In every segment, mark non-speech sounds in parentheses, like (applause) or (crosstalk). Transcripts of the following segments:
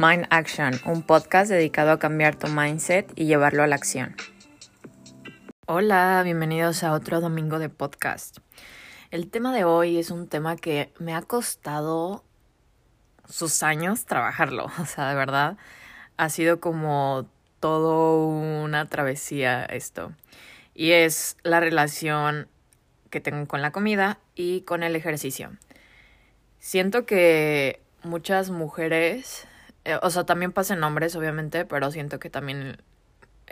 Mind Action, un podcast dedicado a cambiar tu mindset y llevarlo a la acción. Hola, bienvenidos a otro domingo de podcast. El tema de hoy es un tema que me ha costado sus años trabajarlo, (laughs) o sea, de verdad, ha sido como todo una travesía esto. Y es la relación que tengo con la comida y con el ejercicio. Siento que muchas mujeres eh, o sea, también pasa en hombres, obviamente, pero siento que también...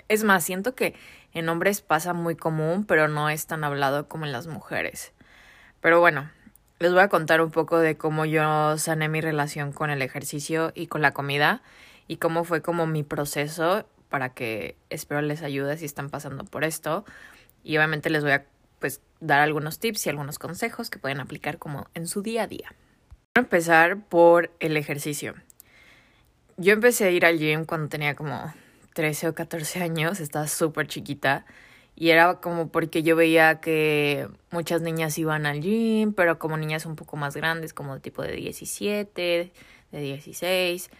Es más, siento que en hombres pasa muy común, pero no es tan hablado como en las mujeres. Pero bueno, les voy a contar un poco de cómo yo sané mi relación con el ejercicio y con la comida y cómo fue como mi proceso para que espero les ayude si están pasando por esto. Y obviamente les voy a pues dar algunos tips y algunos consejos que pueden aplicar como en su día a día. Voy a empezar por el ejercicio. Yo empecé a ir al gym cuando tenía como 13 o 14 años, estaba súper chiquita. Y era como porque yo veía que muchas niñas iban al gym, pero como niñas un poco más grandes, como tipo de 17, de 16.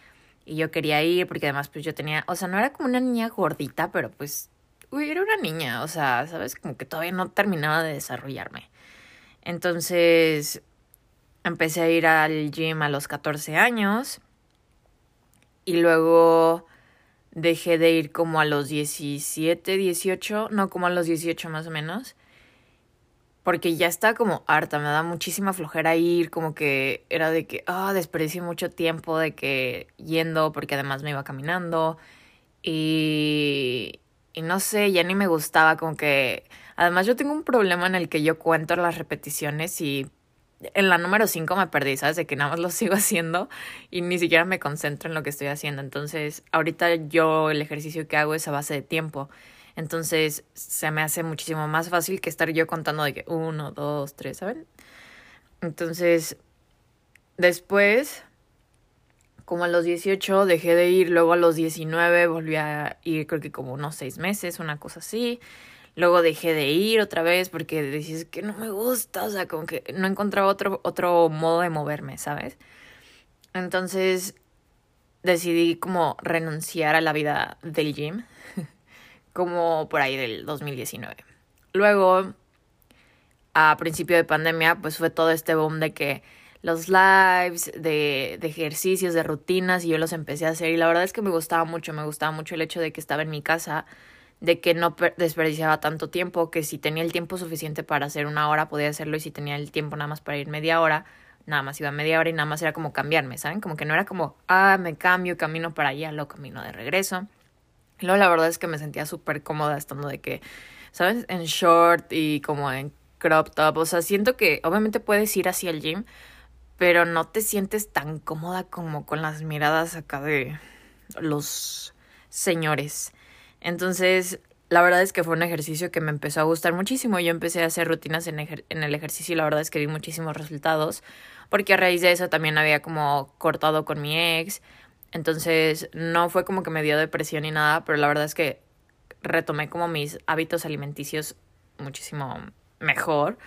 Y yo quería ir porque además pues yo tenía, o sea, no era como una niña gordita, pero pues, uy, era una niña, o sea, ¿sabes? Como que todavía no terminaba de desarrollarme. Entonces, empecé a ir al gym a los 14 años y luego dejé de ir como a los 17, 18, no como a los 18 más o menos, porque ya estaba como harta, me da muchísima flojera ir, como que era de que, ah, desperdicié mucho tiempo de que yendo, porque además me iba caminando y, y no sé, ya ni me gustaba, como que, además yo tengo un problema en el que yo cuento las repeticiones y en la número 5 me perdí, ¿sabes? De que nada más lo (laughs) sigo haciendo y ni siquiera me concentro en lo que estoy haciendo. Entonces, ahorita yo el ejercicio que hago es a base de tiempo. Entonces, se me hace muchísimo más fácil que estar yo contando de que uno, dos, tres, ¿saben? Entonces, después, como a los 18 dejé de ir, luego a los 19 volví a ir creo que como unos seis meses, una cosa así. Luego dejé de ir otra vez porque decís que no me gusta, o sea, como que no encontraba otro, otro modo de moverme, ¿sabes? Entonces decidí como renunciar a la vida del gym, (laughs) como por ahí del 2019. Luego, a principio de pandemia, pues fue todo este boom de que los lives, de, de ejercicios, de rutinas, y yo los empecé a hacer. Y la verdad es que me gustaba mucho, me gustaba mucho el hecho de que estaba en mi casa de que no desperdiciaba tanto tiempo, que si tenía el tiempo suficiente para hacer una hora podía hacerlo y si tenía el tiempo nada más para ir media hora, nada más iba media hora y nada más era como cambiarme, ¿saben? Como que no era como, ah, me cambio, camino para allá, lo camino de regreso. luego la verdad es que me sentía súper cómoda estando de que, ¿sabes? En short y como en crop top, o sea, siento que obviamente puedes ir hacia el gym, pero no te sientes tan cómoda como con las miradas acá de los señores. Entonces, la verdad es que fue un ejercicio que me empezó a gustar muchísimo. Yo empecé a hacer rutinas en, el ejercicio y la verdad es que vi muchísimos resultados. Porque a raíz de eso también había como cortado con mi ex. Entonces no fue como que me dio depresión ni nada, pero la verdad es que retomé como mis hábitos alimenticios muchísimo mejor.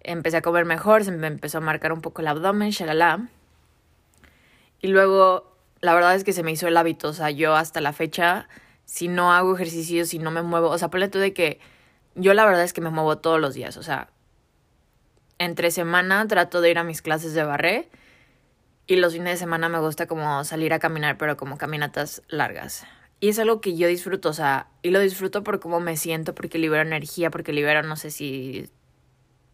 Empecé a comer mejor, se me empezó a marcar un poco el abdomen, shalala. Y luego, la verdad es que se me hizo el hábito. O sea, yo hasta la fecha si no hago ejercicio, si no me muevo. O sea, ponle tú de que yo la verdad es que me muevo todos los días. O sea, entre semana trato de ir a mis clases de barré y los fines de semana me gusta como salir a caminar, pero como caminatas largas. Y es algo que yo disfruto, o sea, y lo disfruto por cómo me siento, porque libero energía, porque libero, no sé si,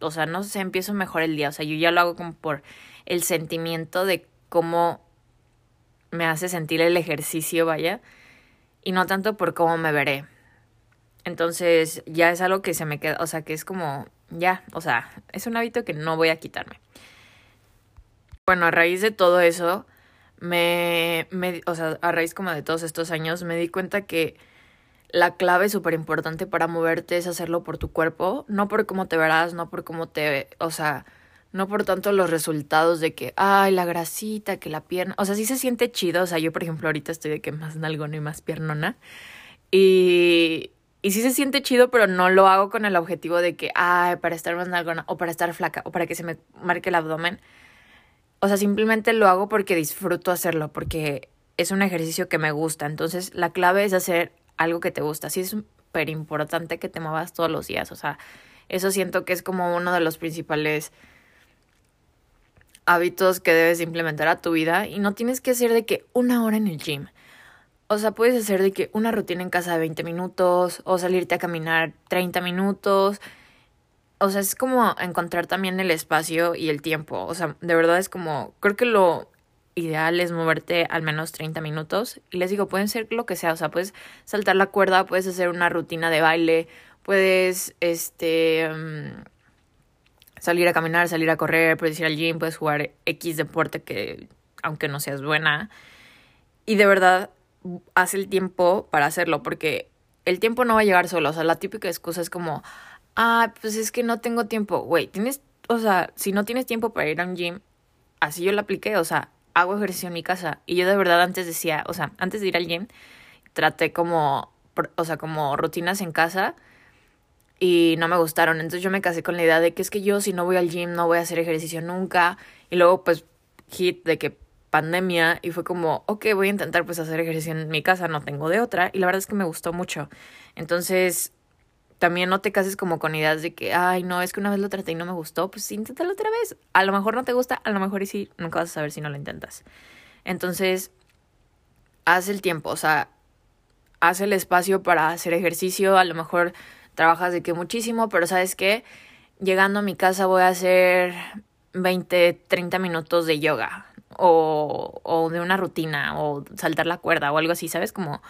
o sea, no sé, empiezo mejor el día, o sea, yo ya lo hago como por el sentimiento de cómo me hace sentir el ejercicio, vaya y no tanto por cómo me veré. Entonces ya es algo que se me queda, o sea, que es como, ya, o sea, es un hábito que no voy a quitarme. Bueno, a raíz de todo eso, me, me o sea, a raíz como de todos estos años, me di cuenta que la clave súper importante para moverte es hacerlo por tu cuerpo, no por cómo te verás, no por cómo te, o sea, no por tanto los resultados de que, ay, la grasita, que la pierna, o sea, sí se siente chido, o sea, yo por ejemplo ahorita estoy de que más nalgona y más piernona, y, y sí se siente chido, pero no lo hago con el objetivo de que, ay, para estar más nalgona, o para estar flaca, o para que se me marque el abdomen, o sea, simplemente lo hago porque disfruto hacerlo, porque es un ejercicio que me gusta. Entonces, la clave es hacer algo que te gusta. Sí es súper importante que te muevas todos los días. O sea, eso siento que es como uno de los principales hábitos que debes implementar a tu vida y no tienes que hacer de que una hora en el gym. O sea, puedes hacer de que una rutina en casa de 20 minutos o salirte a caminar 30 minutos. O sea, es como encontrar también el espacio y el tiempo. O sea, de verdad es como, creo que lo ideal es moverte al menos 30 minutos. Y les digo, pueden ser lo que sea. O sea, puedes saltar la cuerda, puedes hacer una rutina de baile, puedes, este, mm, salir a caminar, salir a correr, puedes ir al gym, puedes jugar X deporte que, aunque no seas buena. Y de verdad, haz el tiempo para hacerlo, porque el tiempo no va a llegar solo. O sea, la típica excusa es como, ah, pues es que no tengo tiempo. Güey, tienes, o sea, si no tienes tiempo para ir a un gym, así yo lo apliqué, o sea, hago ejercicio en mi casa. Y yo de verdad antes decía, o sea, antes de ir al gym, traté como, o sea, como rutinas en casa y no me gustaron. Entonces yo me casé con la idea de que es que yo si no voy al gym no voy a hacer ejercicio nunca. Y luego pues hit de que pandemia y fue como, ok, voy a intentar pues hacer ejercicio en mi casa, no tengo de otra. Y la verdad es que me gustó mucho. Entonces también no te cases como con ideas de que, ay, no, es que una vez lo traté y no me gustó, pues inténtalo otra vez. A lo mejor no te gusta, a lo mejor y sí, nunca vas a saber si no lo intentas. Entonces, haz el tiempo, o sea, haz el espacio para hacer ejercicio, a lo mejor trabajas de que muchísimo, pero sabes qué, llegando a mi casa voy a hacer 20, 30 minutos de yoga o, o de una rutina o saltar la cuerda o algo así, ¿sabes? Como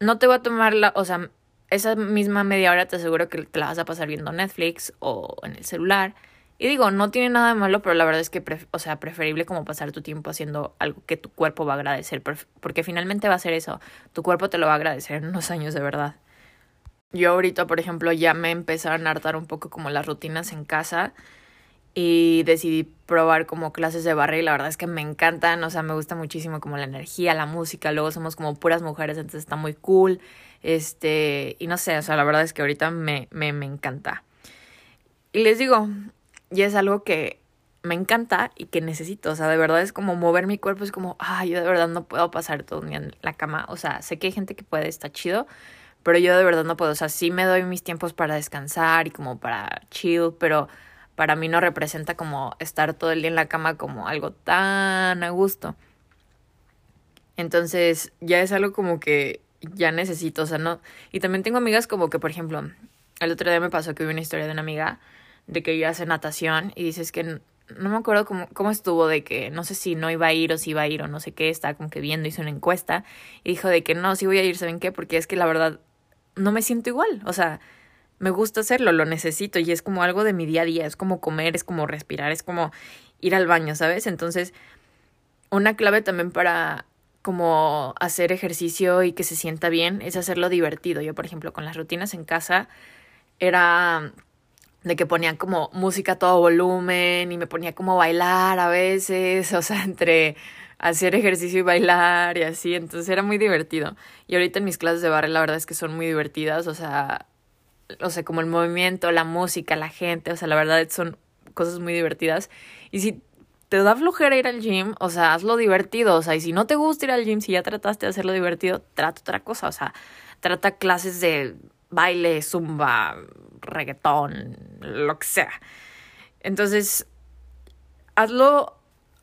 no te voy a tomar la, o sea, esa misma media hora te aseguro que te la vas a pasar viendo Netflix o en el celular. Y digo, no tiene nada de malo, pero la verdad es que, o sea, preferible como pasar tu tiempo haciendo algo que tu cuerpo va a agradecer, porque finalmente va a ser eso, tu cuerpo te lo va a agradecer en unos años de verdad. Yo ahorita, por ejemplo, ya me empezaron a hartar un poco como las rutinas en casa y decidí probar como clases de barra y la verdad es que me encantan, o sea, me gusta muchísimo como la energía, la música, luego somos como puras mujeres, entonces está muy cool, este, y no sé, o sea, la verdad es que ahorita me, me, me encanta. Y les digo, y es algo que me encanta y que necesito, o sea, de verdad es como mover mi cuerpo, es como, ay, yo de verdad no puedo pasar todo día en la cama, o sea, sé que hay gente que puede, está chido, pero yo de verdad no puedo, o sea, sí me doy mis tiempos para descansar y como para chill, pero para mí no representa como estar todo el día en la cama como algo tan a gusto. Entonces, ya es algo como que ya necesito, o sea, no. Y también tengo amigas como que, por ejemplo, el otro día me pasó que vi una historia de una amiga de que ella hace natación y dices que no me acuerdo cómo, cómo estuvo, de que no sé si no iba a ir o si iba a ir o no sé qué, estaba como que viendo, hizo una encuesta y dijo de que no, sí voy a ir, ¿saben qué? Porque es que la verdad no me siento igual, o sea, me gusta hacerlo, lo necesito y es como algo de mi día a día, es como comer, es como respirar, es como ir al baño, ¿sabes? Entonces, una clave también para como hacer ejercicio y que se sienta bien es hacerlo divertido. Yo, por ejemplo, con las rutinas en casa era de que ponían como música a todo volumen y me ponía como bailar a veces, (laughs) o sea, entre hacer ejercicio y bailar y así, entonces era muy divertido. Y ahorita en mis clases de barre la verdad es que son muy divertidas, o sea, o sea, como el movimiento, la música, la gente, o sea, la verdad son cosas muy divertidas. Y si te da flojera ir al gym, o sea, hazlo divertido, o sea, y si no te gusta ir al gym, si ya trataste de hacerlo divertido, trata otra cosa, o sea, trata clases de baile, zumba, reggaetón, lo que sea. Entonces, hazlo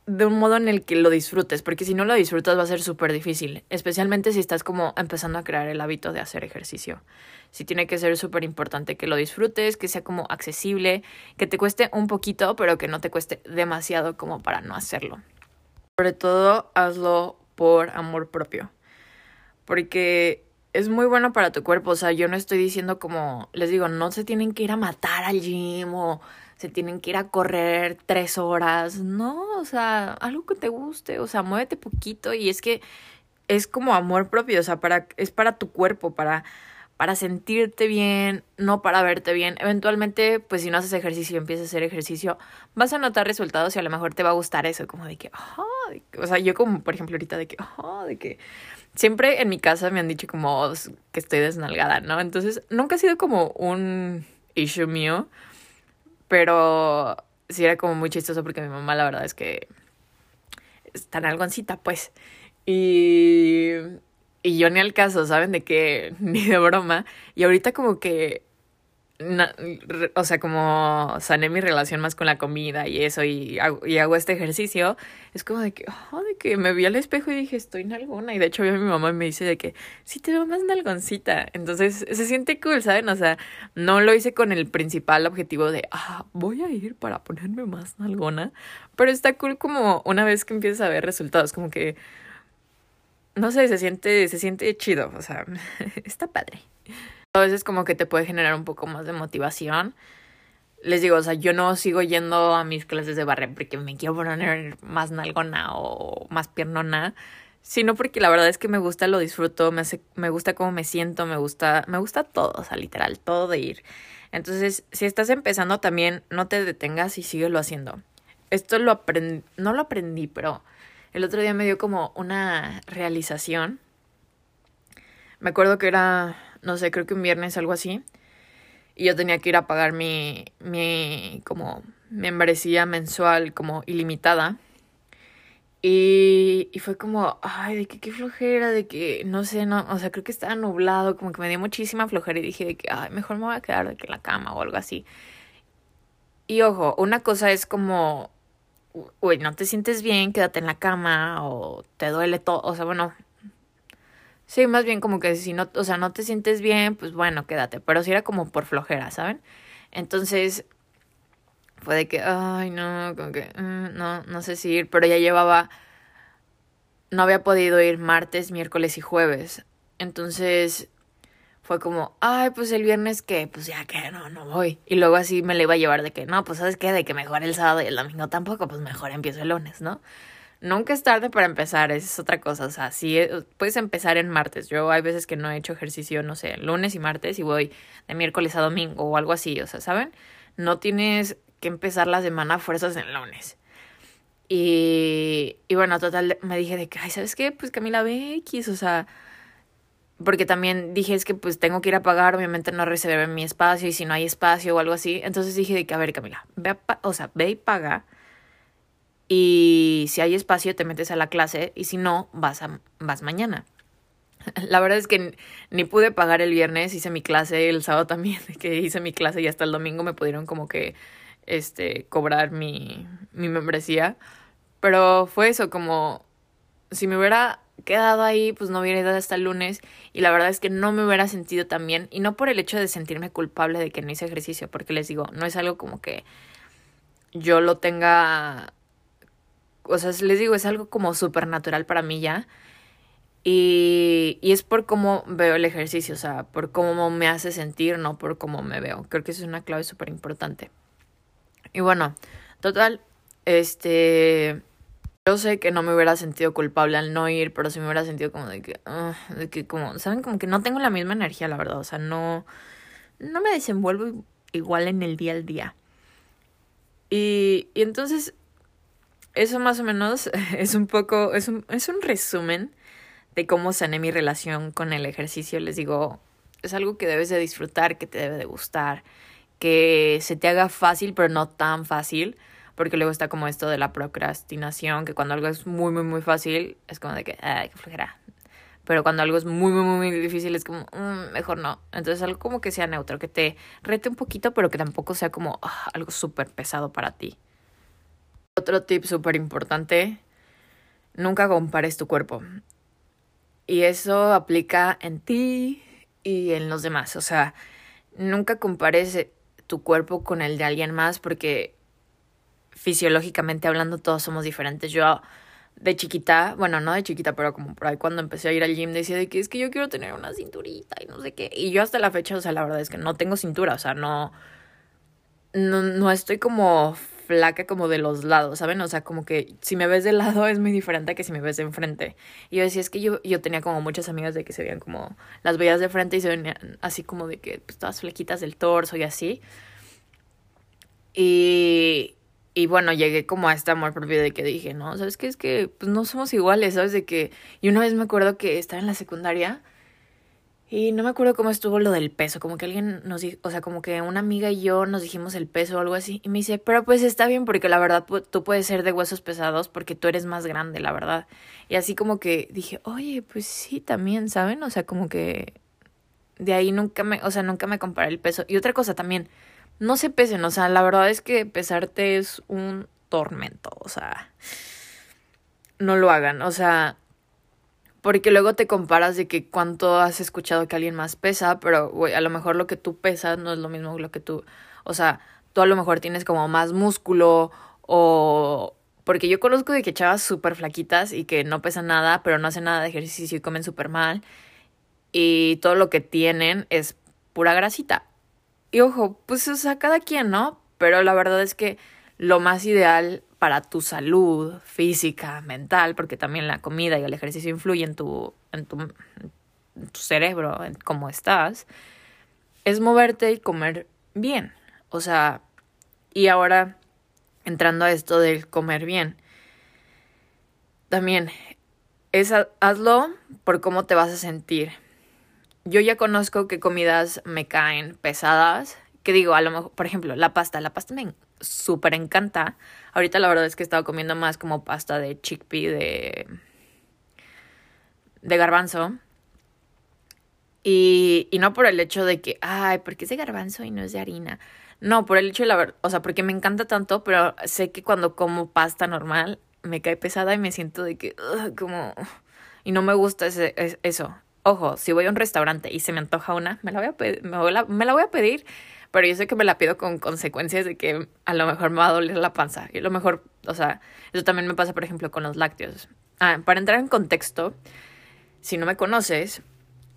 de un modo en el que lo disfrutes, porque si no lo disfrutas va a ser súper difícil, especialmente si estás como empezando a crear el hábito de hacer ejercicio. Si tiene que ser súper importante que lo disfrutes, que sea como accesible, que te cueste un poquito, pero que no te cueste demasiado como para no hacerlo. Sobre todo, hazlo por amor propio, porque es muy bueno para tu cuerpo, o sea, yo no estoy diciendo como, les digo, no se tienen que ir a matar al gym o se tienen que ir a correr tres horas. No, o sea, algo que te guste, o sea, muévete poquito y es que es como amor propio, o sea, para, es para tu cuerpo, para, para sentirte bien, no para verte bien. Eventualmente, pues si no haces ejercicio y empiezas a hacer ejercicio, vas a notar resultados y a lo mejor te va a gustar eso, como de que, o sea, yo como, por ejemplo, ahorita de que, de que siempre en mi casa me han dicho como que estoy desnalgada, ¿no? Entonces, nunca ha sido como un issue mío, pero sí era como muy chistoso porque mi mamá la verdad es que está en algoncita, pues. Y, y yo ni al caso, ¿saben? De que (laughs) ni de broma. Y ahorita como que o sea, como sané mi relación más con la comida y eso, y hago, este ejercicio, es como de que, de que me vi al espejo y dije, estoy nalgona. Y de hecho, vi a mi mamá y me dice de que, sí te veo más nalgoncita. Entonces, se siente cool, ¿saben? O sea, no lo hice con el principal objetivo de, ah, voy a ir para ponerme más nalgona. Pero está cool como una vez que empiezas a ver resultados, como que, no sé, se siente, se siente chido, o sea, (laughs) está padre a veces como que te puede generar un poco más de motivación. Les digo, o sea, yo no sigo yendo a mis clases de barre porque me quiero poner más nalgona o más piernona, sino porque la verdad es que me gusta, lo disfruto, me, me gusta cómo me siento, me gusta, me gusta todo, o sea, literal, todo de ir. Entonces, si estás empezando también, no te detengas y síguelo haciendo. Esto lo aprendí, no lo aprendí, pero el otro día me dio como una realización. Me acuerdo que era no sé, creo que un viernes, algo así. Y yo tenía que ir a pagar mi, mi, como, membresía mensual como ilimitada. Y, y fue como, ay, de que qué flojera, de que, no sé, no, o sea, creo que estaba nublado, como que me dio muchísima flojera y dije de que, ay, mejor me voy a quedar de que en la cama o algo así. Y ojo, una cosa es como, uy, no te sientes bien, quédate en la cama o te duele todo, o sea, bueno, Sí, más bien como que si no, o sea, no te sientes bien, pues bueno, quédate. Pero si era como por flojera, ¿saben? Entonces, fue de que, ay, no, como que, mm, no, no sé si ir, pero ya llevaba, no había podido ir martes, miércoles y jueves. Entonces, fue como, ay, pues el viernes que, pues ya que no, no voy. Y luego así me le iba a llevar de que, no, pues sabes qué, de que mejor el sábado y el domingo tampoco, pues mejor empiezo el lunes, ¿no? Nunca es tarde para empezar, esa es otra cosa. O sea, sí, eh, puedes empezar en martes. Yo hay veces que no he hecho ejercicio, no sé, lunes y martes y voy de miércoles a domingo o algo así. O sea, ¿saben? No tienes que empezar la semana a fuerzas en lunes. Y, y bueno, total, me dije de que, ay, ¿sabes qué? Pues Camila BX, o sea, porque también dije es que pues tengo que ir a pagar, obviamente no reservé mi espacio y si no hay espacio o algo así. Entonces dije de que, a ver, Camila, ve o sea, ve y paga y si hay espacio te metes a la clase y si no, vas, a, vas mañana. (laughs) La verdad es que ni pude pagar el viernes, hice mi clase el sábado también, (laughs) que hice mi clase y hasta el domingo me pudieron como que este cobrar mi, mi membresía. Pero fue eso, como si me hubiera quedado ahí, pues no hubiera ido hasta el lunes y la verdad es que no me hubiera sentido tan bien y no por el hecho de sentirme culpable de que no hice ejercicio, porque les digo, no es algo como que yo lo tenga o sea, les digo, es algo como súper natural para mí ya. Y, y es por cómo veo el ejercicio, o sea, por cómo me hace sentir, no por cómo me veo. Creo que eso es una clave súper importante. Y bueno, total, este... Yo sé que no me hubiera sentido culpable al no ir, pero sí me hubiera sentido como de que, uh, de que como, ¿saben? Como que no tengo la misma energía, la verdad. O sea, no, no me desenvuelvo igual en el día al día. Y, y entonces eso más o menos (laughs) es un poco, es un, es un resumen de cómo sané mi relación con el ejercicio. Les digo, es algo que debes de disfrutar, que te debe de gustar, que se te haga fácil, pero no tan fácil, porque luego está como esto de la procrastinación, que cuando algo es muy, muy, muy fácil, es como de que, ay, qué flojera. Pero cuando algo es muy, muy, muy difícil, es como, mm, mejor no. Entonces, algo como que sea neutro, que te rete un poquito, pero que tampoco sea como ah, algo súper pesado para ti. Otro tip súper importante, nunca compares tu cuerpo. Y eso aplica en ti y en los demás. O sea, nunca compares tu cuerpo con el de alguien más porque fisiológicamente hablando todos somos diferentes. Yo de chiquita, bueno, no de chiquita, pero como por ahí cuando empecé a ir al gym decía de que es que yo quiero tener una cinturita y no sé qué. Y yo hasta la fecha, o sea, la verdad es que no tengo cintura, o sea, no, no, no estoy como flaca como de los lados, ¿saben? O sea, como que si me ves de lado es muy diferente que si me ves de enfrente. Y yo decía, es que yo, yo tenía como muchas amigas de que se veían como, las veías de frente y se veían así como de que pues, todas flequitas del torso y así. Y, y bueno, llegué como a este amor propio de que dije, no, ¿sabes qué? Es que pues no somos iguales, ¿sabes? De que, y una vez me acuerdo que estaba en la secundaria Y no me acuerdo cómo estuvo lo del peso, como que alguien nos dijo, o sea, como que una amiga y yo nos dijimos el peso o algo así. Y me dice, pero pues está bien porque la verdad tú puedes ser de huesos pesados porque tú eres más grande, la verdad. Y así como que dije, oye, pues sí, también, ¿saben? O sea, como que de ahí nunca me, o sea, nunca me comparé el peso. Y otra cosa también, no se pesen, o sea, la verdad es que pesarte es un tormento, o sea, no lo hagan, o sea, porque luego te comparas de que cuánto has escuchado que alguien más pesa, pero a lo mejor lo que tú pesas no es lo mismo que lo que tú, o sea, tú a lo mejor tienes como más músculo o porque yo conozco de que chavas súper flaquitas y que no pesan nada, pero no hacen nada de ejercicio y comen súper mal. Y todo lo que tienen es pura grasita. Y ojo, pues o sea, cada quien, ¿no? Pero la verdad es que lo más ideal para tu salud física, mental, porque también la comida y el ejercicio influyen en tu, en tu, cerebro, en cómo estás, es moverte y comer bien. O sea, y ahora entrando a esto del comer bien, también es hazlo por cómo te vas a sentir. Yo ya conozco que comidas me caen pesadas, que digo, a lo mejor, por ejemplo, la pasta, la pasta me súper encanta. Ahorita la verdad es que he estado comiendo más como pasta de chickpea, de, de garbanzo. Y, y no por el hecho de que, ay, porque es de garbanzo y no es de harina. No, por el hecho de la verdad, o sea, porque me encanta tanto, pero sé que cuando como pasta normal me cae pesada y me siento de que, como, y no me gusta ese, eso. Ojo, si voy a un restaurante y se me antoja una, me la voy a, me, me la voy a pedir pero yo sé que me la pido con consecuencias de que a lo mejor me va a doler la panza. Y a lo mejor, o sea, eso también me pasa, por ejemplo, con los lácteos. Ah, para entrar en contexto, si no me conoces,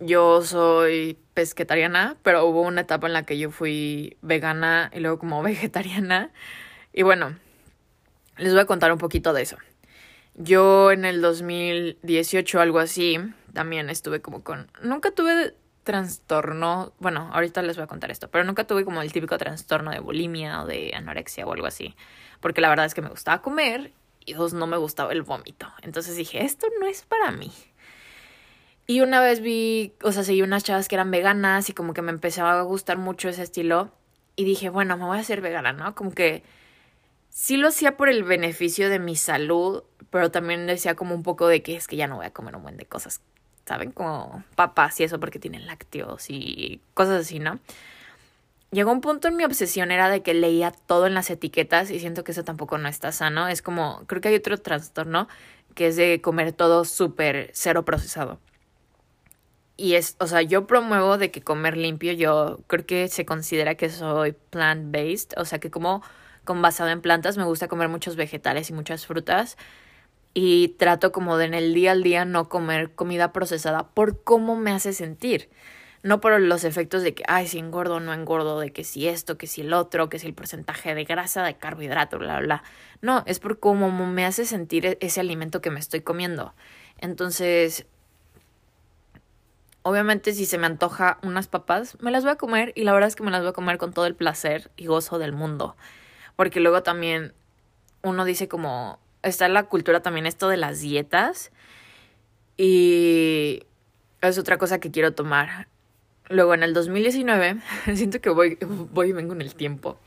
yo soy pesquetariana, pero hubo una etapa en la que yo fui vegana y luego como (laughs) vegetariana. Y bueno, les voy a contar un poquito de eso. Yo en el 2018, algo así, también estuve como con... Nunca tuve trastorno, bueno, ahorita les voy a contar esto, pero nunca tuve como el típico trastorno de bulimia o de anorexia o algo así, porque la verdad es que me gustaba comer y dos, no me gustaba el vómito. Entonces dije, esto no es para mí. Y una vez vi, o sea, seguí unas chavas que eran veganas y como que me empezaba a gustar mucho ese estilo y dije, bueno, me voy a hacer vegana, ¿no? Como que sí lo hacía por el beneficio de mi salud, pero también decía como un poco de que es que ya no voy a comer un buen de cosas ¿saben? Como papas y eso porque tienen lácteos y cosas así, ¿no? Llegó un punto en mi obsesión era de que leía todo en las etiquetas y siento que eso tampoco no está sano. Es como, creo que hay otro trastorno que es de comer todo súper cero procesado. Y es, o sea, yo promuevo de que comer limpio, yo creo que se considera que soy plant-based, o sea, que como con basado en plantas, me gusta comer muchos vegetales y muchas frutas y trato como de en el día al día no comer comida procesada por cómo me hace sentir. No por los efectos de que, ay, si engordo o no engordo, de que si esto, que si el otro, que si el porcentaje de grasa, de carbohidrato, bla, bla. No, es por cómo me hace sentir e-, ese alimento que me estoy comiendo. Entonces, obviamente si se me antoja unas papas, me las voy a comer y la verdad es que me las voy a comer con todo el placer y gozo del mundo. Porque luego también uno dice como, está la cultura también esto de las dietas. Y es otra cosa que quiero tomar. Luego en el 2019, (laughs) siento que voy, voy y vengo en el tiempo.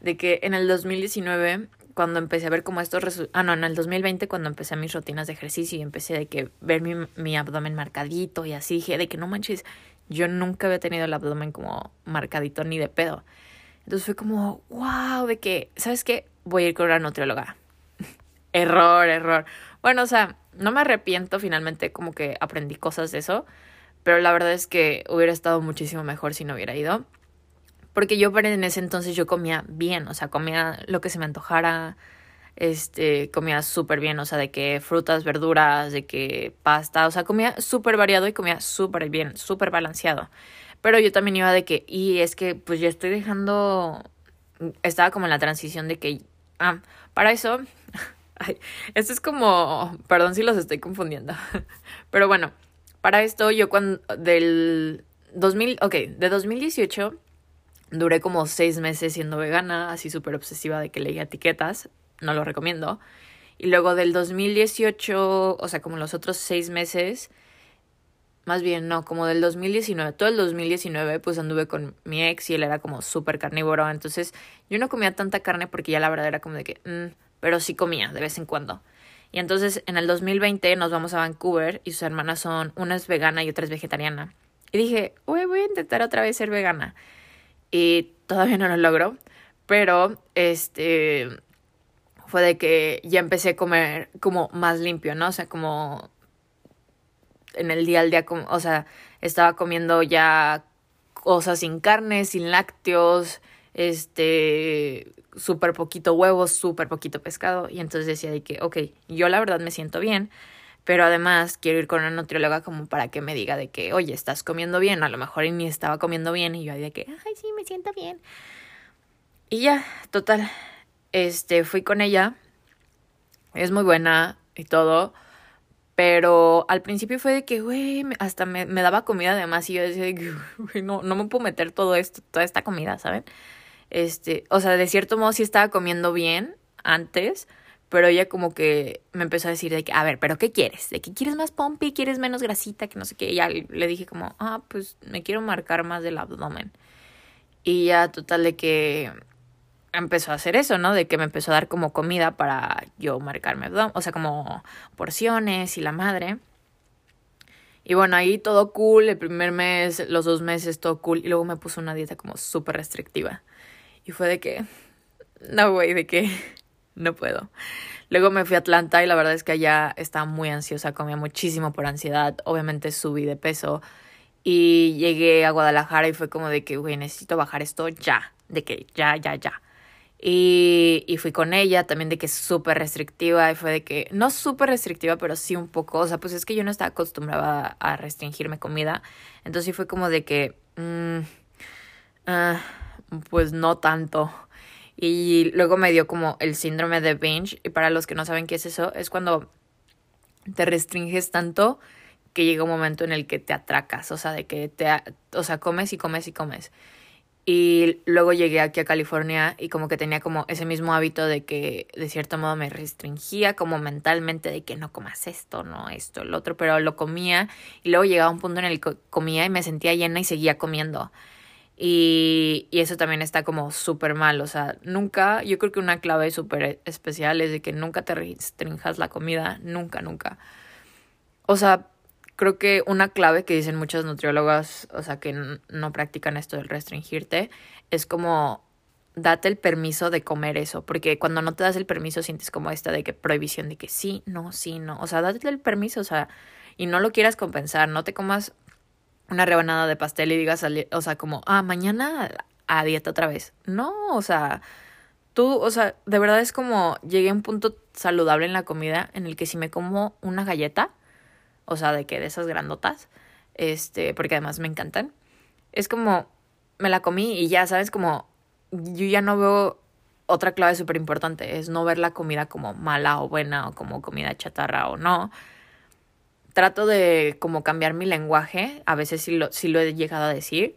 De que en el 2019, cuando empecé a ver como estos Ah, no, en el 2020, cuando empecé mis rutinas de ejercicio y empecé de que ver mi, mi abdomen marcadito y así, dije de que no manches, yo nunca había tenido el abdomen como marcadito ni de pedo. Entonces fue como, wow, de que, ¿sabes qué? Voy a ir con una nutrióloga. Error, error. Bueno, o sea, no me arrepiento, finalmente como que aprendí cosas de eso, pero la verdad es que hubiera estado muchísimo mejor si no hubiera ido. Porque yo en ese entonces yo comía bien, o sea, comía lo que se me antojara, este, comía súper bien, o sea, de que frutas, verduras, de que pasta, o sea, comía súper variado y comía súper bien, súper balanceado. Pero yo también iba de que, y es que pues ya estoy dejando, estaba como en la transición de que, ah, para eso esto es como, perdón si los estoy confundiendo, (laughs) pero bueno, para esto yo cuando, del 2000, ok, de 2018 duré como seis meses siendo vegana, así súper obsesiva de que leía etiquetas, no lo recomiendo. Y luego del 2018, o sea, como los otros seis meses, más bien no, como del 2019, todo el 2019 pues anduve con mi ex y él era como súper carnívoro, entonces yo no comía tanta carne porque ya la verdad era como de que, mm, pero sí comía de vez en cuando. Y entonces en el 2020 nos vamos a Vancouver y sus hermanas son, una es vegana y otra es vegetariana. Y dije, uy, voy a intentar otra vez ser vegana. Y todavía no lo logro, pero este fue de que ya empecé a comer como más limpio, ¿no? O sea, como en el día al día, o sea, estaba comiendo ya cosas sin carne, sin lácteos, este, súper poquito huevos, súper poquito pescado. Y entonces decía de que, ok, yo la verdad me siento bien, pero además quiero ir con una nutrióloga como para que me diga de que, oye, estás comiendo bien, a lo mejor ni estaba comiendo bien y yo de que, ay, sí, me siento bien. Y ya, total, este, fui con ella, es muy buena y todo, pero al principio fue de que, güey, hasta me, me, daba comida además y yo decía, (laughs) güey, no, no me puedo meter todo esto, toda esta comida, ¿saben? Este, o sea, de cierto modo sí estaba comiendo bien antes, pero ella como que me empezó a decir de que, a ver, pero ¿qué quieres? ¿De que quieres más pompi? ¿Quieres menos grasita? Que no sé qué. Y ya le dije como, ah, pues me quiero marcar más del abdomen. Y ya total de que empezó a hacer eso, ¿no? De que me empezó a dar como comida para yo marcarme abdomen, o sea, como porciones y la madre. Y bueno, ahí todo cool, el primer mes, los dos meses, todo cool. Y luego me puso una dieta como súper restrictiva. Y fue de que, no, güey, de que (laughs) no puedo. Luego me fui a Atlanta y la verdad es que allá estaba muy ansiosa, comía muchísimo por ansiedad, obviamente subí de peso y llegué a Guadalajara y fue como de que, güey, necesito bajar esto ya, de que ya, ya, ya. Y, y fui con ella también de que súper restrictiva y fue de que, no súper restrictiva, pero sí un poco, o sea, pues es que yo no estaba acostumbrada a restringirme comida, entonces sí fue como de que, mmm, pues no tanto. Y luego me dio como el síndrome de binge. Y para los que no saben qué es eso, es cuando te restringes tanto que llega un momento en el que te atracas, o sea, de que te, o sea, comes y comes y comes. Y luego llegué aquí a California y como que tenía como ese mismo hábito de que de cierto modo me restringía como mentalmente de que no comas esto, no esto, el otro, pero lo comía y luego llegaba un punto en el que comía y me sentía llena y seguía comiendo. Y, y eso también está como súper mal. O sea, nunca, yo creo que una clave súper especial es de que nunca te restringas la comida. Nunca, nunca. O sea, creo que una clave que dicen muchas nutriólogas, o sea, que no practican esto del restringirte, es como date el permiso de comer eso, porque cuando no te das el permiso sientes como esta de que prohibición de que sí, no, sí, no, o sea, date el permiso, o sea, y no lo quieras compensar, no te comas una rebanada de pastel y digas, o sea, como, ah, mañana a dieta otra vez. No, o sea, tú, o sea, de verdad es como llegué a un punto saludable en la comida en el que si me como una galleta, o sea, de que de esas grandotas, este, porque además me encantan, es como, me la comí y ya, ¿sabes? Como, yo ya no veo otra clave súper importante, es no ver la comida como mala o buena o como comida chatarra o no, trato de como cambiar mi lenguaje, a veces sí lo, sí lo he llegado a decir,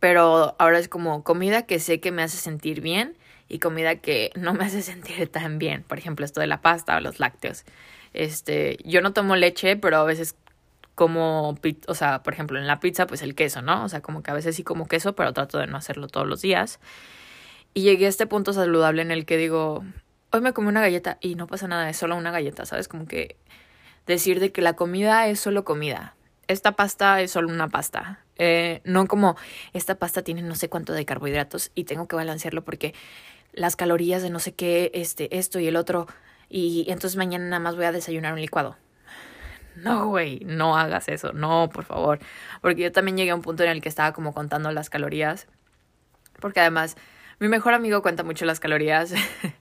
pero ahora es como comida que sé que me hace sentir bien y comida que (laughs) no me hace sentir tan bien, por ejemplo, esto de la pasta o los lácteos. Este, yo no tomo leche, pero a veces como, o sea, por ejemplo, en la pizza, pues el queso, ¿no? O sea, como que a veces sí como queso, pero trato de no hacerlo todos los días. Y llegué a este punto saludable en el que digo, hoy me comí una galleta y no pasa nada, es solo una galleta, ¿sabes? Como que decir de que la comida es solo comida. Esta pasta es solo una pasta. Eh, no como esta pasta tiene no sé cuánto de carbohidratos y tengo que balancearlo porque las calorías de no sé qué, este, esto y el otro. Y entonces mañana nada más voy a desayunar un licuado. No, güey, no hagas eso, no, por favor. Porque yo también llegué a un punto en el que estaba como contando las calorías. Porque además, mi mejor amigo cuenta mucho las calorías.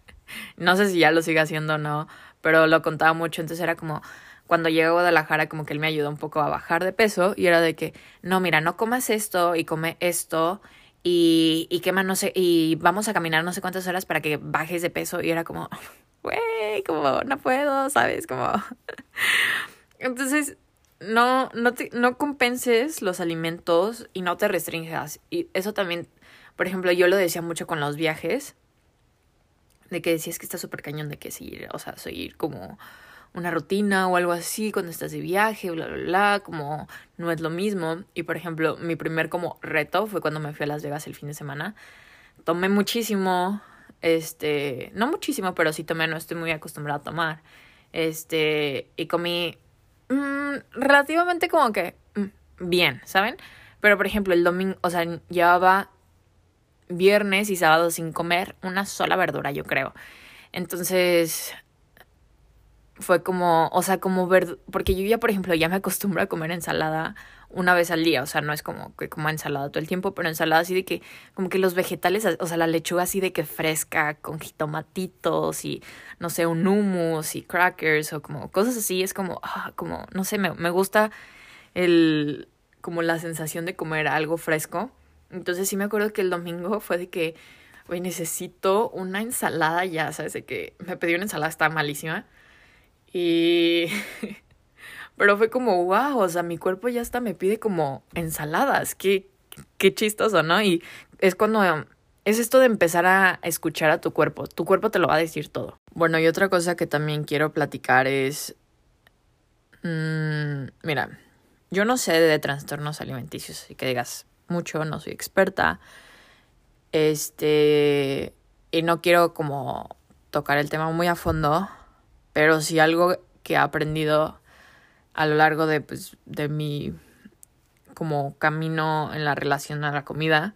(laughs) no sé si ya lo sigue haciendo o no, pero lo contaba mucho. Entonces era como, cuando llegué a Guadalajara como que él me ayudó un poco a bajar de peso y era de que, no, mira, no comas esto y come esto y, y quema no sé, y vamos a caminar no sé cuántas horas para que bajes de peso y era como, (laughs) güey, como no puedo, ¿sabes? Como... (laughs) Entonces, no, no, te, no compenses los alimentos y no te restringas. Y eso también, por ejemplo, yo lo decía mucho con los viajes, de que decías que está súper cañón de que seguir, o sea, seguir como una rutina o algo así cuando estás de viaje, bla, bla, bla, como no es lo mismo. Y por ejemplo, mi primer como reto fue cuando me fui a Las Vegas el fin de semana. Tomé muchísimo, este, no muchísimo, pero sí tomé, no estoy muy acostumbrada a tomar. Este, y comí mmm, relativamente como que mm, bien, ¿saben? Pero por ejemplo, el domingo, o sea, llevaba viernes y sábado sin comer una sola verdura, yo creo. Entonces, fue como, o sea, como ver, porque yo ya, por ejemplo, ya me acostumbro a comer ensalada una vez al día, o sea, no es como que coma ensalada todo el tiempo, pero ensalada así de que, como que los vegetales, o sea, la lechuga así de que fresca, con jitomatitos y, no sé, un hummus y crackers o como cosas así, es como, ah, como, no sé, me, me gusta el, como la sensación de comer algo fresco. Entonces sí me acuerdo que el domingo fue de que, oye, necesito una ensalada ya, ¿sabes? De que me pedí una ensalada, está malísima. Y... (laughs) Pero fue como, wow, o sea, mi cuerpo ya hasta me pide como ensaladas. Qué, qué chistoso, ¿no? Y es cuando es esto de empezar a escuchar a tu cuerpo. Tu cuerpo te lo va a decir todo. Bueno, y otra cosa que también quiero platicar es... Mmm, mira, yo no sé de trastornos alimenticios, así que digas mucho, no soy experta. Este, y no quiero como tocar el tema muy a fondo, pero sí algo que he aprendido a lo largo de, pues, de mi como camino en la relación a la comida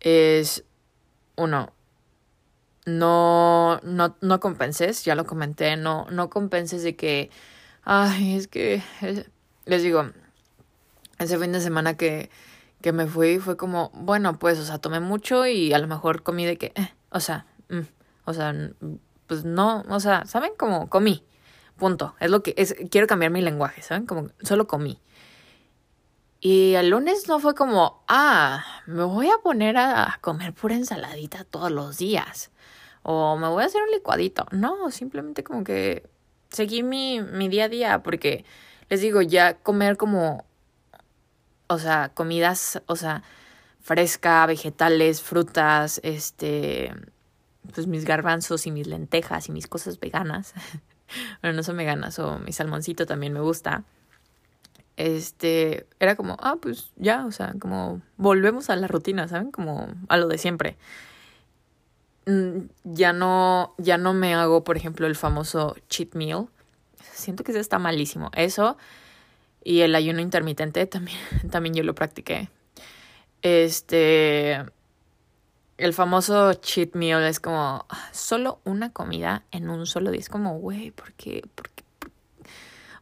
es uno no no no compenses ya lo comenté no no compenses de que ay es que les digo ese fin de semana que, que me fui fue como, bueno, pues, o sea, tomé mucho y a lo mejor comí de que, eh, o sea, mm, o sea, pues no, o sea, ¿saben? Como comí, punto. Es lo que es, quiero cambiar mi lenguaje, ¿saben? Como solo comí. Y el lunes no fue como, ah, me voy a poner a comer pura ensaladita todos los días. O me voy a hacer un licuadito. No, simplemente como que seguí mi, mi día a día porque les digo, ya comer como o sea, comidas, o sea, fresca, vegetales, frutas, este, pues mis garbanzos y mis lentejas y mis cosas veganas. (laughs) bueno, no son veganas, o mi salmoncito también me gusta. Este, era como, ah, pues ya, o sea, como volvemos a la rutina, ¿saben? Como a lo de siempre. Mm, ya no, ya no me hago, por ejemplo, el famoso cheat meal. Siento que eso está malísimo. Eso y el ayuno intermitente también, (laughs) también yo lo practiqué. Este. El famoso cheat meal es como solo una comida en un solo día. Es como, güey, ¿por qué? ¿por qué?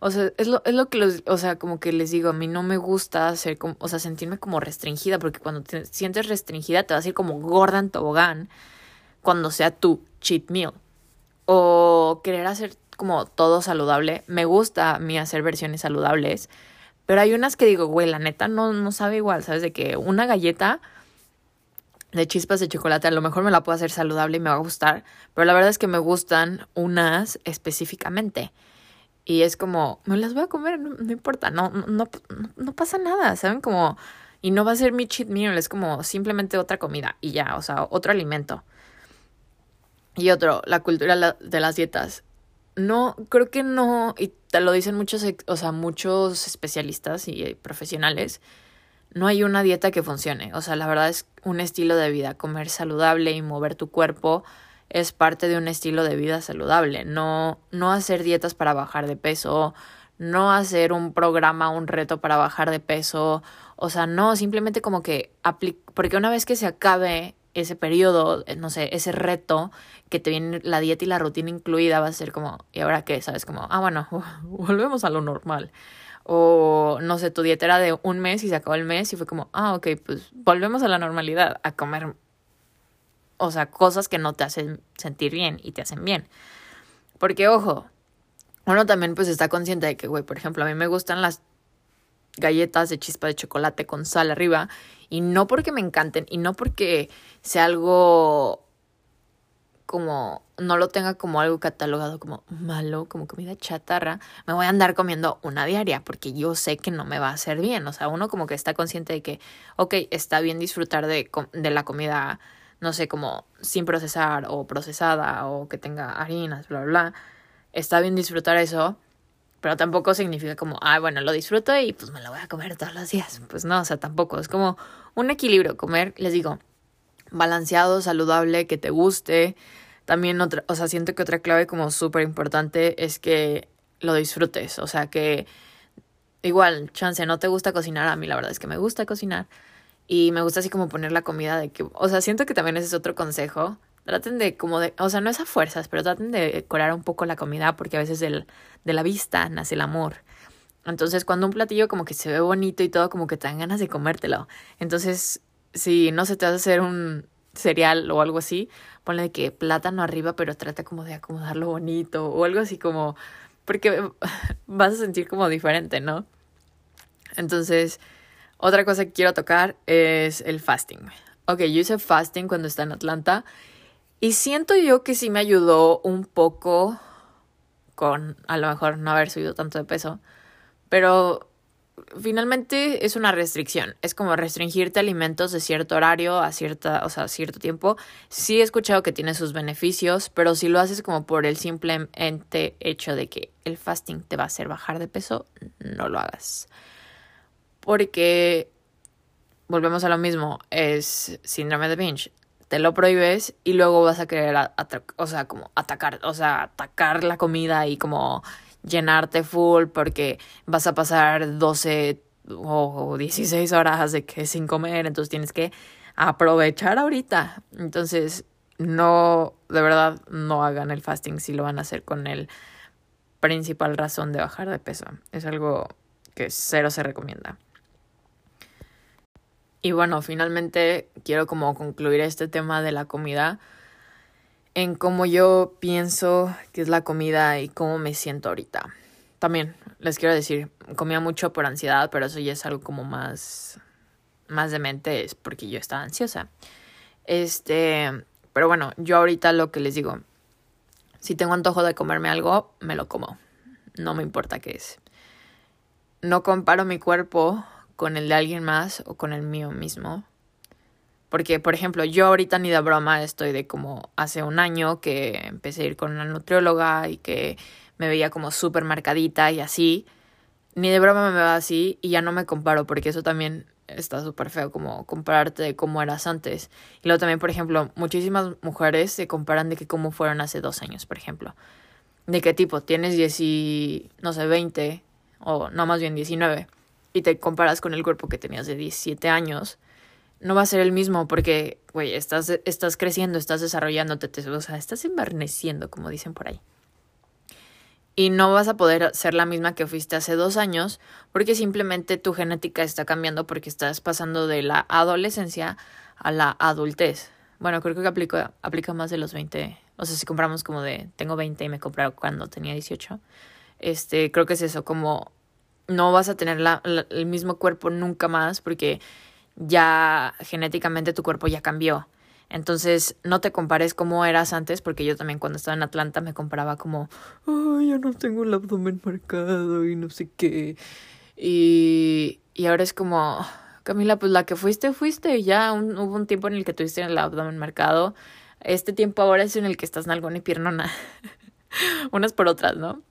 O sea, es lo, es lo que los, o sea, como que les digo, a mí no me gusta hacer como, o sea, sentirme como restringida, porque cuando te sientes restringida te vas a ir como gorda en tobogán cuando sea tu cheat meal. O querer hacer como todo saludable. Me gusta a mí hacer versiones saludables. Pero hay unas que digo, güey, la neta no, no sabe igual, ¿sabes? De que una galleta de chispas de chocolate a lo mejor me la puedo hacer saludable y me va a gustar. Pero la verdad es que me gustan unas específicamente. Y es como, me las voy a comer, no, importa, no, no, no, pasa nada, ¿saben? Como, y no va a ser mi cheat meal, es como simplemente otra comida y ya, o sea, otro alimento. Y otro, la cultura de las dietas no, creo que no, y te lo dicen muchos, o sea, muchos especialistas y profesionales, no hay una dieta que funcione. O sea, la verdad es un estilo de vida. Comer saludable y mover tu cuerpo es parte de un estilo de vida saludable. No, no hacer dietas para bajar de peso, no hacer un programa, un reto para bajar de peso. O sea, no, simplemente como que porque una vez que se acabe ese periodo, eh, no sé, ese reto que te viene la dieta y la rutina incluida, va a ser como, ¿y ahora qué? ¿Sabes? Como, ah, bueno, (laughs) volvemos a lo normal. O, no sé, tu dieta era de un mes y se acabó el mes y fue como, ah, ok, pues volvemos a la normalidad, a comer, o sea, cosas que no te hacen sentir bien y te hacen bien. Porque, ojo, uno también pues está consciente de que, güey, por ejemplo, a mí me gustan las galletas de chispa de chocolate con sal arriba y no porque me encanten y no porque sea algo como no lo tenga como algo catalogado como malo, como comida chatarra, me voy a andar comiendo una diaria porque yo sé que no me va a hacer bien. O sea, uno como que está consciente de que, ok, está bien disfrutar de, de la comida, no sé, como sin procesar o procesada o que tenga harinas, bla, bla, bla. está bien disfrutar eso, pero tampoco significa como, ah, bueno, lo disfruto y pues me lo voy a comer todos los días. Pues no, o sea, tampoco. Es como un equilibrio, comer, les digo, balanceado, saludable, que te guste. También otra, o sea, siento que otra clave como súper importante es que lo disfrutes. O sea, que igual, chance, no te gusta cocinar. A mí la verdad es que me gusta cocinar. Y me gusta así como poner la comida de que, o sea, siento que también ese es otro consejo traten de como de, o sea, no es a fuerzas, pero traten de decorar un poco la comida porque a veces de la vista nace el amor. Entonces, cuando un platillo como que se ve bonito y todo, como que te dan ganas de comértelo. Entonces, si no se te hace hacer un cereal o algo así, ponle que plátano arriba, pero trata como de acomodarlo bonito o algo así como, porque (laughs) vas a sentir como diferente, ¿no? Entonces, otra cosa que quiero tocar es el fasting. Ok, yo hice fasting cuando estaba en Atlanta y siento yo que sí me ayudó un poco con a lo mejor no haber subido tanto de peso. Pero finalmente es una restricción. Es como restringirte alimentos de cierto horario a cierta, o sea, cierto tiempo. Sí he escuchado que tiene sus beneficios, pero si lo haces como por el simplemente hecho de que el fasting te va a hacer bajar de peso, no lo hagas. Porque volvemos a lo mismo, es síndrome de binge te lo prohíbes y luego vas a querer, o sea, como atacar, o sea, atacar la comida y como llenarte full porque vas a pasar 12 o 16 horas de que sin comer, entonces tienes que aprovechar ahorita. Entonces, no, de verdad, no hagan el fasting si lo van a hacer con el principal razón de bajar de peso. Es algo que cero se recomienda. Y bueno, finalmente quiero como concluir este tema de la comida en cómo yo pienso que es la comida y cómo me siento ahorita. También les quiero decir, comía mucho por ansiedad, pero eso ya es algo como más más de mente es porque yo estaba ansiosa. Este, pero bueno, yo ahorita lo que les digo, si tengo antojo de comerme algo, me lo como. No me importa qué es. No comparo mi cuerpo con el de alguien más o con el mío mismo. Porque, por ejemplo, yo ahorita ni de broma estoy de como hace un año que empecé a ir con una nutrióloga y que me veía como súper marcadita y así. Ni de broma me veo así y ya no me comparo porque eso también está súper feo como compararte de cómo eras antes. Y luego también, por ejemplo, muchísimas mujeres se comparan de que cómo fueron hace dos años, por ejemplo. De qué tipo, tienes 10 y, no sé, 20 o no más bien 19 y te comparas con el cuerpo que tenías de 17 años, no va a ser el mismo porque, güey, estás, estás creciendo, estás desarrollándote, te, o sea, estás enverneciendo, como dicen por ahí. Y no vas a poder ser la misma que fuiste hace dos años porque simplemente tu genética está cambiando porque estás pasando de la adolescencia a la adultez. Bueno, creo que aplica, aplica más de los 20. O sea, si compramos como de tengo 20 y me compré cuando tenía 18. Este, creo que es eso, como no vas a tener la, el mismo cuerpo nunca más porque ya genéticamente tu cuerpo ya cambió. Entonces, no te compares como eras antes, porque yo también cuando estaba en Atlanta me comparaba como, ay, ya no tengo el abdomen marcado y no sé qué. Y, y ahora es como, Camila, pues la que fuiste, fuiste. Ya hubo un tiempo en el que tuviste el abdomen marcado. Este tiempo ahora es en el que estás nalgón y piernona. (laughs) Unas por otras, ¿no?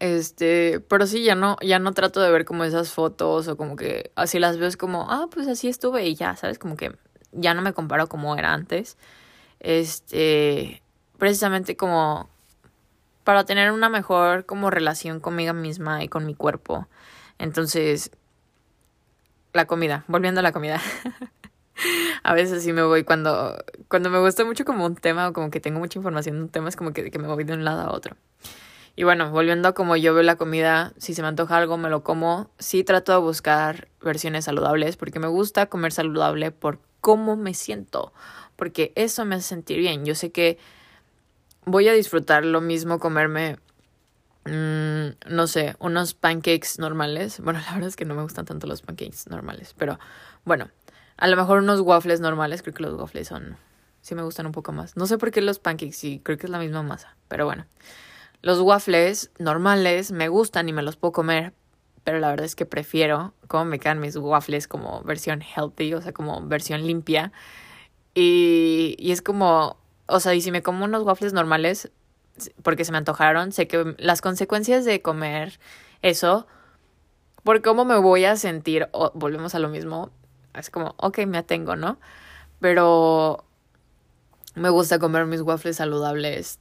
Este, pero sí, ya no, ya no trato de ver como esas fotos o como que así las veo como, ah, pues así estuve y ya, ¿sabes? Como que ya no me comparo como era antes. Este, precisamente como para tener una mejor como relación conmigo misma y con mi cuerpo. Entonces, la comida, volviendo a la comida. (laughs) a veces sí me voy cuando, cuando me gusta mucho como un tema o como que tengo mucha información de un tema, es como que me voy de un lado a otro. Y bueno, volviendo a como yo veo la comida, si se me antoja algo me lo como. Sí trato de buscar versiones saludables porque me gusta comer saludable por cómo me siento, porque eso me hace sentir bien. Yo sé que voy a disfrutar lo mismo comerme, mmm, no sé, unos pancakes normales. Bueno, (laughs) la verdad es que no me gustan tanto los pancakes normales, pero bueno, a lo mejor unos waffles normales, creo que los waffles son, sí me gustan un poco más. No sé por qué los pancakes, sí, creo que es la misma masa, pero bueno. Los waffles normales me gustan y me los puedo comer, pero la verdad es que prefiero cómo me quedan mis waffles como versión healthy, o sea, como versión limpia. Y, y es como, o sea, y si me como unos waffles normales, porque se me antojaron. Sé que las consecuencias de comer eso, por cómo me voy a sentir, volvemos a lo mismo, es como, ok, me atengo, ¿no? Pero me gusta comer mis waffles saludables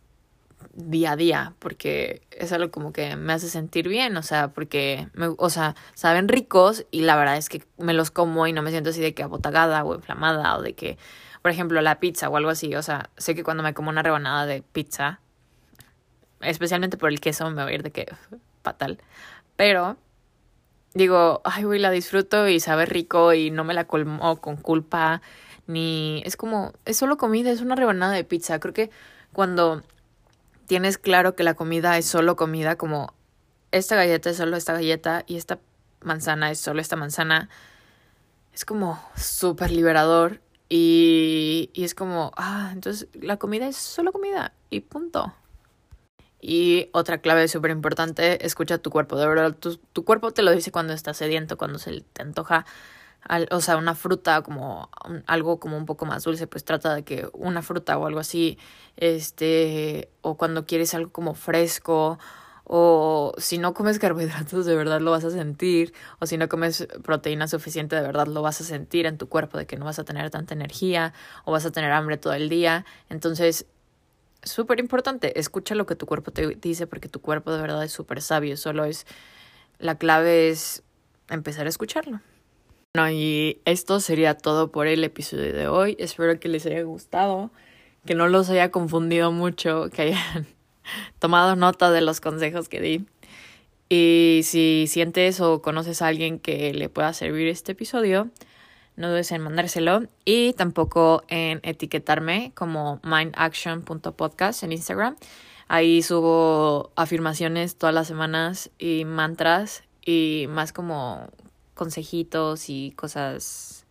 día a día porque es algo como que me hace sentir bien, o sea, porque, me, o sea, saben ricos y la verdad es que me los como y no me siento así de que abotagada o inflamada o de que, por ejemplo, la pizza o algo así, o sea, sé que cuando me como una rebanada de pizza, especialmente por el queso, me voy a ir de que fatal, pero digo, ay, güey, la disfruto y sabe rico y no me la colmo con culpa, ni es como, es solo comida, es una rebanada de pizza, creo que cuando tienes claro que la comida es solo comida, como esta galleta es solo esta galleta y esta manzana es solo esta manzana, es como súper liberador y, es como, ah, entonces la comida es solo comida y punto. Y otra clave súper importante, escucha tu cuerpo, de verdad, tu, tu cuerpo te lo dice cuando estás sediento, cuando se te antoja o sea, una fruta como algo como un poco más dulce, pues trata de que una fruta o algo así, este, o cuando quieres algo como fresco, o si no comes (laughs) carbohidratos de verdad lo vas a sentir, o si no comes proteína suficiente de verdad lo vas a sentir en tu cuerpo de que no vas a tener tanta energía o vas a tener hambre todo el día. Entonces, súper importante, escucha lo que tu cuerpo te dice porque tu cuerpo de verdad es súper sabio, solo es, la clave es empezar a escucharlo. Bueno, y esto sería todo por el episodio de hoy. Espero que les haya gustado, que no los haya confundido mucho, que hayan (laughs) tomado nota de los consejos que di. Y si sientes o conoces a alguien que le pueda servir este episodio, no dudes en mandárselo y tampoco en etiquetarme como mindaction.podcast en Instagram. Ahí subo afirmaciones todas las semanas y mantras y más como consejitos y cosas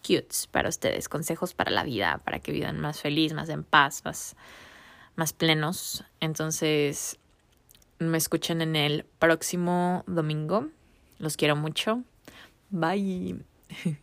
cutes para ustedes, consejos para la vida, para que vivan más feliz, más en paz, más, más plenos. Entonces, me escuchen en el próximo domingo. Los quiero mucho. Bye. (laughs)